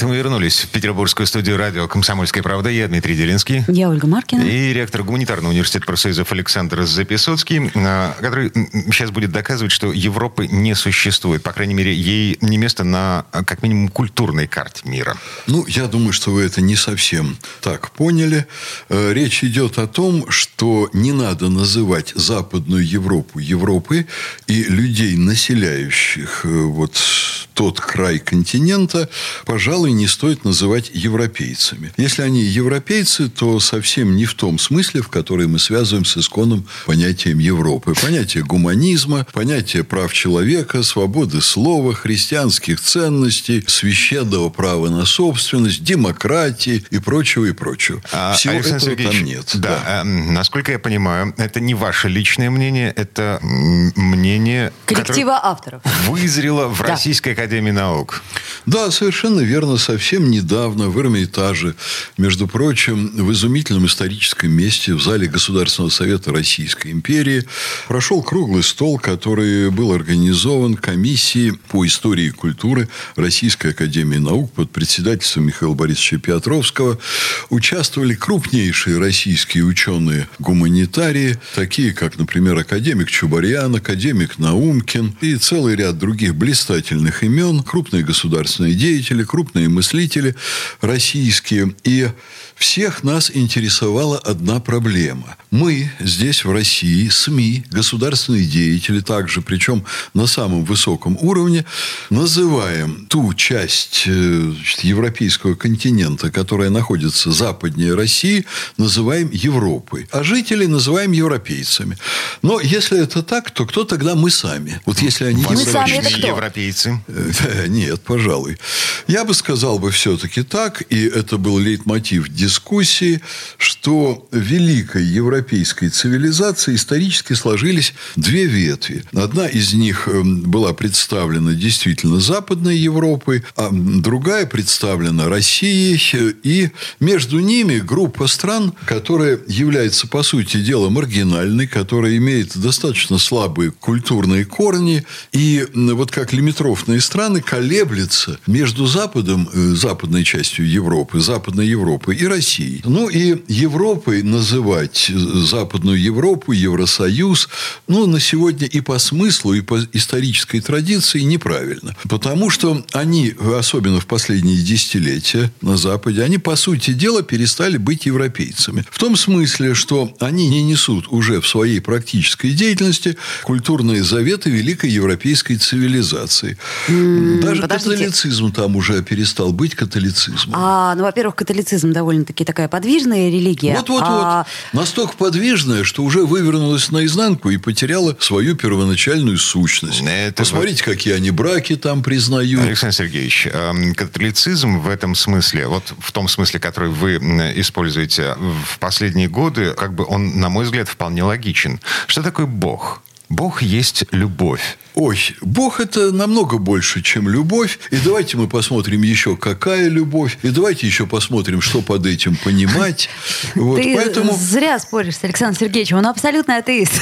А это мы вернулись в петербургскую студию радио «Комсомольская правда». Я Дмитрий Делинский. Я Ольга Маркина. И ректор гуманитарного университета профсоюзов Александр Записоцкий, а, который сейчас будет доказывать, что Европы не существует. По крайней мере, ей не место на, как минимум, культурной карте мира. Ну, я думаю, что вы это не совсем так поняли. Э, речь идет о том, что не надо называть Западную Европу Европой и людей, населяющих э, вот тот край континента, пожалуй, не стоит называть европейцами. Если они европейцы, то совсем не в том смысле, в который мы связываем с исконным понятием Европы. Понятие гуманизма, понятие прав человека, свободы слова, христианских ценностей, священного права на собственность, демократии и прочего, и прочего. А, Всего Александр этого Сергеевич, там нет. Да, да. А, насколько я понимаю, это не ваше личное мнение, это мнение... Коллектива авторов. Вызрело в да. Российской Академии Наук. Да, совершенно верно совсем недавно в Эрмитаже, между прочим, в изумительном историческом месте в зале Государственного совета Российской империи прошел круглый стол, который был организован комиссией по истории и культуры Российской Академии Наук под председательством Михаила Борисовича Петровского. Участвовали крупнейшие российские ученые-гуманитарии, такие как, например, академик Чубарьян, академик Наумкин и целый ряд других блистательных имен, крупные государственные деятели, крупные мыслители российские. И всех нас интересовала одна проблема. Мы здесь, в России, СМИ, государственные деятели также, причем на самом высоком уровне, называем ту часть э, значит, европейского континента, которая находится западнее России, называем Европой. А жителей называем европейцами. Но если это так, то кто тогда мы сами? Вот если они мы сами это кто? европейцы. Нет, пожалуй. Я бы сказал бы все-таки так, и это был лейтмотив дискуссии, что великой европейской цивилизации исторически сложились две ветви. Одна из них эм, была представлена действительно Западной Европой, а другая представлена Россией. И между ними группа стран, которая является, по сути дела, маргинальной, которая имеет достаточно слабые культурные корни. И вот как лимитрофные страны колеблется между Западом, э, западной частью Европы, Западной Европы и Россией. Ну и Европой называть Западную Европу, Евросоюз, ну, на сегодня и по смыслу, и по исторической традиции неправильно. Потому что они, особенно в последние десятилетия на Западе, они, по сути дела, перестали быть европейцами. В том смысле, что они не несут уже в своей практической деятельности культурные заветы великой европейской цивилизации. Даже Подождите. католицизм там уже перестал быть католицизмом. А, ну, во-первых, католицизм довольно-таки такая подвижная религия. Вот-вот-вот. А... Настолько подвижная, что уже вывернулась наизнанку и потеряла свою первоначальную сущность. Это Посмотрите, вот... какие они браки там признают. Александр Сергеевич, эм, католицизм в этом смысле, вот в том смысле, который вы используете в последние годы, как бы он, на мой взгляд, вполне логичен. Что такое Бог? Бог есть любовь. Ой, Бог это намного больше, чем любовь. И давайте мы посмотрим еще, какая любовь. И давайте еще посмотрим, что под этим понимать. Вот, Ты поэтому... зря споришь с Александром Сергеевичем. Он абсолютно атеист.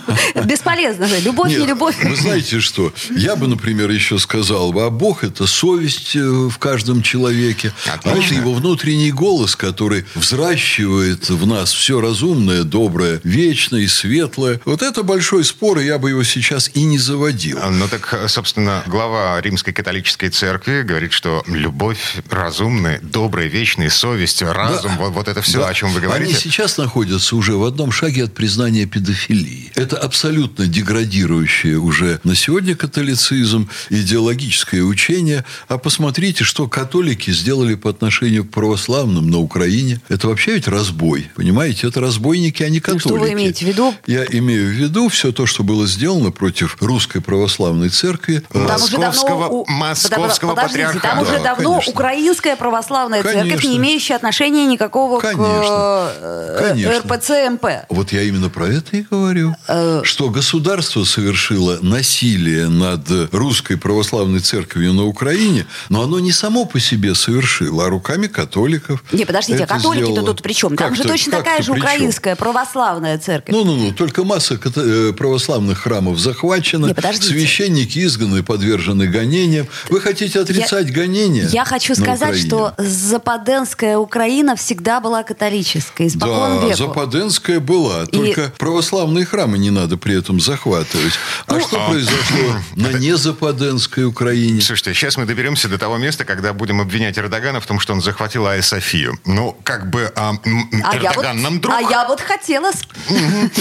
Бесполезно. Любовь, не любовь. Вы знаете что? Я бы, например, еще сказал, а Бог это совесть э, в каждом человеке. А это его внутренний голос, который взращивает в нас все разумное, доброе, вечное и светлое. Вот это большой спор спора я бы его сейчас и не заводил. Ну так, собственно, глава Римской католической церкви говорит, что любовь разумная, добрая, вечная, совесть, разум, да. вот, вот это все, да. о чем вы говорите. Они сейчас находятся уже в одном шаге от признания педофилии. Это абсолютно деградирующее уже на сегодня католицизм, идеологическое учение. А посмотрите, что католики сделали по отношению к православным на Украине. Это вообще ведь разбой. Понимаете, это разбойники, а не католики. Ну, что вы имеете в виду? Я имею в виду все то, что было сделано против Русской православной церкви. Там московского, давно, московского подождите, патриархата. Там уже Да, давно конечно. украинская православная Конечно. церковь, не имеющая отношения никакого Конечно. к э, Конечно. РПЦ МП. Вот я именно про это и говорю. Э. Что государство совершило насилие над русской православной церковью на Украине, но оно не само по себе совершило, а руками католиков. Не, подождите, а католики-то сделало. тут при чем? Там же точно такая же украинская православная церковь. Ну-ну-ну, только масса ката- э, православных храмов захвачена, Не, подождите. священники изгнаны, подвержены гонениям. Вы хотите отрицать гонения? Я хочу на сказать, Украине? что западенская Украина всегда была католической, испокон Да, веку. Западенская была. Только православные храмы не надо при этом захватывать. А Ну, что произошло на незападенской Украине? Слушайте, сейчас мы доберемся до того места, когда будем обвинять Эрдогана в том, что он захватил Айя Софию. Ну, как бы а, А я, вот, Эрдоган нам друг. а я вот хотела... с-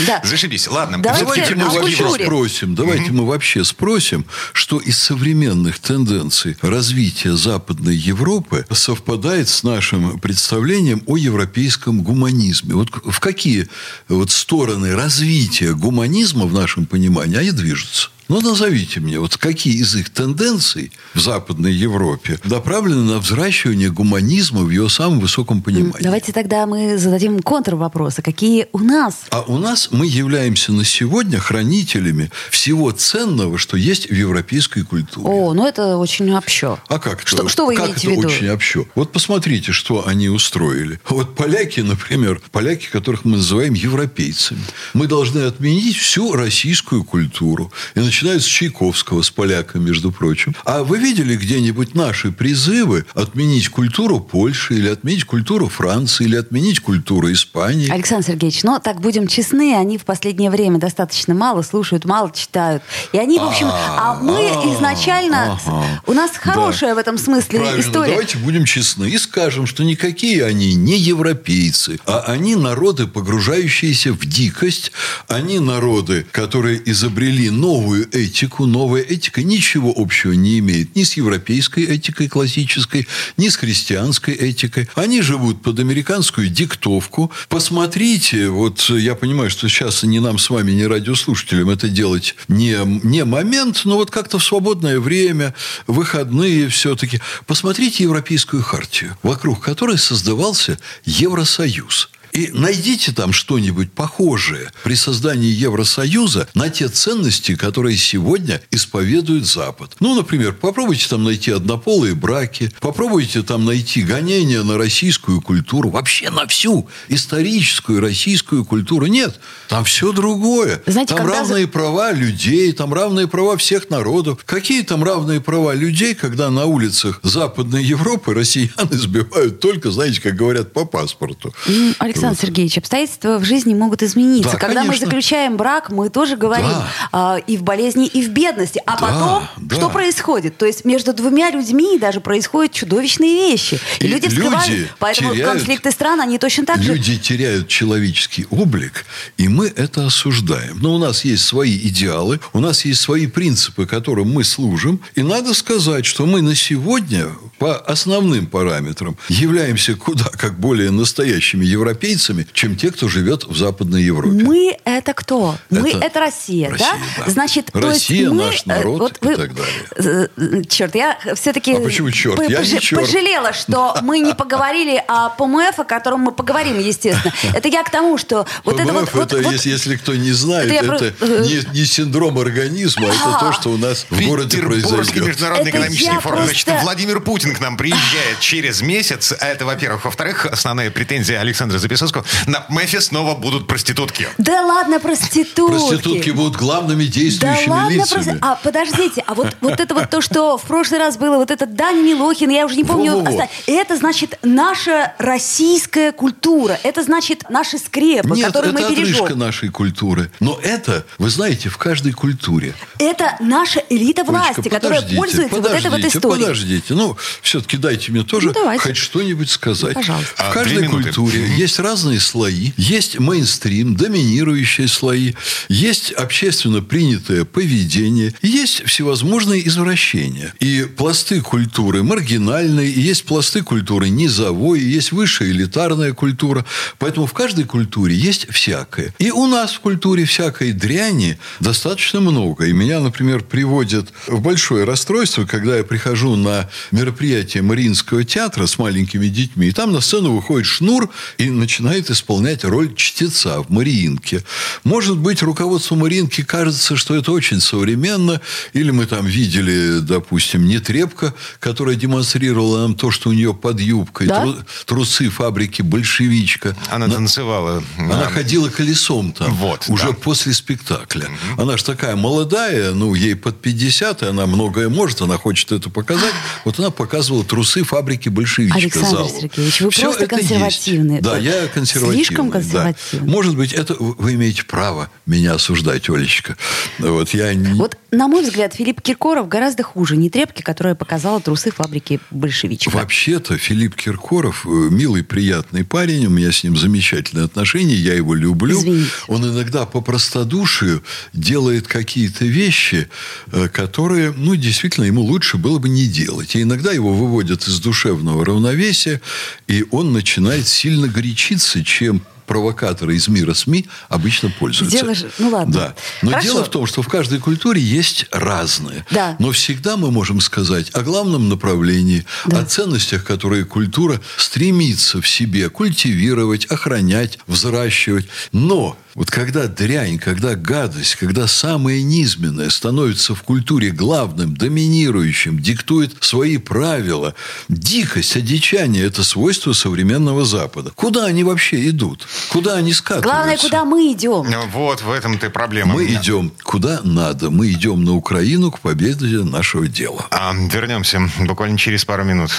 Да. Зашибись. Ладно. Давайте Давайте мы культуре. спросим, давайте мы вообще спросим, что из современных тенденций развития Западной Европы совпадает с нашим представлением о европейском гуманизме. Вот в какие вот стороны развития гуманизма в нашем понимании они движутся? Ну, назовите мне, вот какие из их тенденций в Западной Европе направлены на взращивание гуманизма в его самом высоком понимании? Давайте тогда мы зададим контрвопросы. Какие у нас? А у нас мы являемся на сегодня хранителями всего ценного, что есть в европейской культуре. О, ну это очень общо. А как это? Что, что вы как имеете это в виду? очень общо? Вот посмотрите, что они устроили. Вот поляки, например, поляки, которых мы называем европейцами. Мы должны отменить всю российскую культуру. И начинают с Чайковского, с поляками, между прочим. А вы видели где-нибудь наши призывы отменить культуру Польши, или отменить культуру Франции, или отменить культуру Испании? Александр Сергеевич, ну так будем честны, они в последнее время достаточно мало слушают, мало читают. И они, в общем, а мы А, изначально, у нас хорошая в этом смысле история. давайте будем честны и скажем, что никакие они не европейцы, а они народы, погружающиеся в дикость, они народы, которые изобрели новую этику. Новая этика ничего общего не имеет ни с европейской этикой классической, ни с христианской этикой. Они живут под американскую диктовку. Посмотрите, вот я понимаю, что сейчас ни нам с вами, ни радиослушателям это делать не, не момент, но вот как-то в свободное время, выходные все-таки. Посмотрите Европейскую хартию, вокруг которой создавался Евросоюз. И найдите там что-нибудь похожее при создании Евросоюза на те ценности, которые сегодня исповедует Запад. Ну, например, попробуйте там найти однополые браки, попробуйте там найти гонения на российскую культуру, вообще на всю историческую российскую культуру. Нет, там все другое. Знаете, там когда равные права людей, там равные права всех народов. Какие там равные права людей, когда на улицах Западной Европы россиян избивают только, знаете, как говорят, по паспорту? М, Александр Сергеевич, обстоятельства в жизни могут измениться. Да, Когда мы конечно. заключаем брак, мы тоже говорим Да. а, и в болезни, и в бедности. А Да, потом, да. что происходит? То есть между двумя людьми даже происходят чудовищные вещи. И, И люди вскрывают. люди Поэтому теряют- конфликты стран, они точно так же... Люди теряют человеческий облик, и мы это осуждаем. Но у нас есть свои идеалы, у нас есть свои принципы, которым мы служим. И надо сказать, что мы на сегодня по основным параметрам являемся куда как более настоящими европейцами, чем те, кто живет в Западной Европе. Мы это кто? Мы Это это Россия, Россия, да? да. Значит, то Россия, есть мы, наш э, народ вот и вы- так далее. э, Черт, я все-таки А почему черт? Я не черт. пожалела, что мы не поговорили о ПМФ, о котором мы поговорим, естественно. Это я к тому, что вот это вот... Это, вот- если, если кто не знает, Это это, про- не, не синдром организма, это то, что у нас в городе произойдет. международный Это экономический я форум. Значит, просто- Владимир Путин к нам приезжает через месяц. А Это, во-первых. Во-вторых, основная претензия Александра Записовского. На МЭФе снова будут проститутки. Да ладно, проститутки. Проститутки будут главными Да действующими ладно, лицами. просто... А, подождите, а вот, вот это вот то, что в прошлый раз было, вот этот Даня Милохин, я уже не помню, Во-во-во. оста- это значит наша российская культура, это значит наши скрепы, Нет, которые это мы бережем. отрыжка нашей культуры. Но это, вы знаете, в каждой культуре. Это наша элита власти, Олечка, которая пользуется вот этой вот историей. Подождите, ну, все-таки дайте мне тоже Ну, давайте. хоть что-нибудь сказать. Пожалуйста. В А, каждой две минуты. культуре есть разные слои. Есть мейнстрим, доминирующие слои. Есть общественно принятое поведение. Есть всевозможные извращения. И пласты культуры маргинальные, и есть пласты культуры низовой, и есть высшая элитарная культура. Поэтому в каждой культуре есть всякое. И у нас в культуре всякой дряни достаточно много. И меня, например, приводят в большое расстройство, когда я прихожу на мероприятие Мариинского театра с маленькими детьми, и там на сцену выходит Шнур и начинает исполнять роль чтеца в Мариинке. Может быть, руководству Мариинки кажется, что это очень современно, или мы там видели, допустим, Нетребко, которая демонстрировала нам то, что у нее под юбкой, да? трусы фабрики «Большевичка». Она, она танцевала. Она да. ходила колесом там, вот, уже да. после спектакля. Угу. Она же такая молодая, ну, ей под 50, и она многое может, она хочет это показать. Вот она показывала трусы фабрики «Большевичка». Александр залу. Сергеевич, вы Все просто консервативный. Да, я консервативный. Слишком консервативный. Да. Может быть, это вы имеете право меня осуждать, Олечка. Вот, я не... вот на мой взгляд, Филипп Киркоров гораздо хуже Нетребки, которая показала трусы фабрики «Большевичка». Вообще-то Филипп Киркоров э, милый, приятный парень. У меня с ним замечательные отношения. Я его люблю. Извините. Он иногда по простодушию делает какие-то вещи, э, которые, ну, действительно, ему лучше было бы не делать. И иногда его выводят из душевного равновесия, и он начинает сильно горячиться, чем провокаторы из мира СМИ обычно пользуются. Дело же... Ну ладно. Да. Но Хорошо. дело в том, что в каждой культуре есть разные. Да. Но всегда мы можем сказать о главном направлении, да. о ценностях, которые культура стремится в себе культивировать, охранять, взращивать. Но вот когда дрянь, когда гадость, когда самое низменное становится в культуре главным, доминирующим, диктует свои правила, дикость, одичание – это свойство современного Запада. Куда они вообще идут? Куда они скатываются? Главное, куда мы идем. Ну, вот в этом-то проблема. Мы идем куда надо. Мы идем на Украину к победе нашего дела. А, вернемся буквально через пару минут.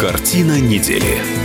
Картина недели.